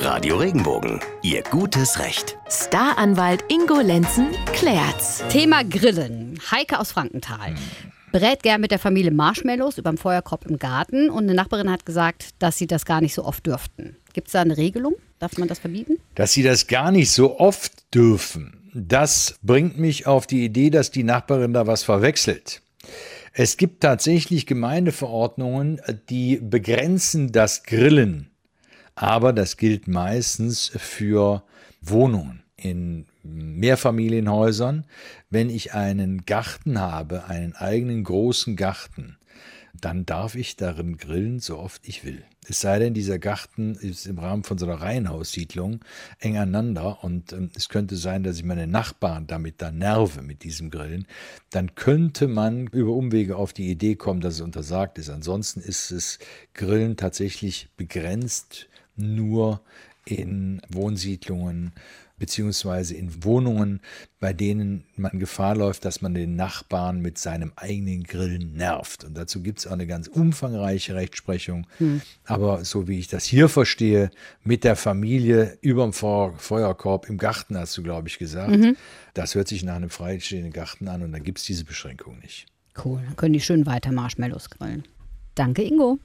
Radio Regenbogen, Ihr gutes Recht. Staranwalt Ingo Lenzen klärt's. Thema Grillen. Heike aus Frankenthal. Brät gern mit der Familie Marshmallows überm Feuerkorb im Garten und eine Nachbarin hat gesagt, dass sie das gar nicht so oft dürften. Gibt es da eine Regelung? Darf man das verbieten? Dass sie das gar nicht so oft dürfen, das bringt mich auf die Idee, dass die Nachbarin da was verwechselt. Es gibt tatsächlich Gemeindeverordnungen, die begrenzen das Grillen, aber das gilt meistens für Wohnungen in Mehrfamilienhäusern. Wenn ich einen Garten habe, einen eigenen großen Garten, dann darf ich darin grillen, so oft ich will. Es sei denn, dieser Garten ist im Rahmen von so einer Reihenhaussiedlung eng aneinander und ähm, es könnte sein, dass ich meine Nachbarn damit da nerve mit diesem Grillen. Dann könnte man über Umwege auf die Idee kommen, dass es untersagt ist. Ansonsten ist es Grillen tatsächlich begrenzt nur in Wohnsiedlungen beziehungsweise in Wohnungen, bei denen man Gefahr läuft, dass man den Nachbarn mit seinem eigenen Grillen nervt. Und dazu gibt es auch eine ganz umfangreiche Rechtsprechung. Hm. Aber so wie ich das hier verstehe, mit der Familie überm Feuerkorb im Garten, hast du, glaube ich, gesagt, mhm. das hört sich nach einem freistehenden Garten an und dann gibt es diese Beschränkung nicht. Cool, dann können die schön weiter Marshmallows grillen. Danke, Ingo.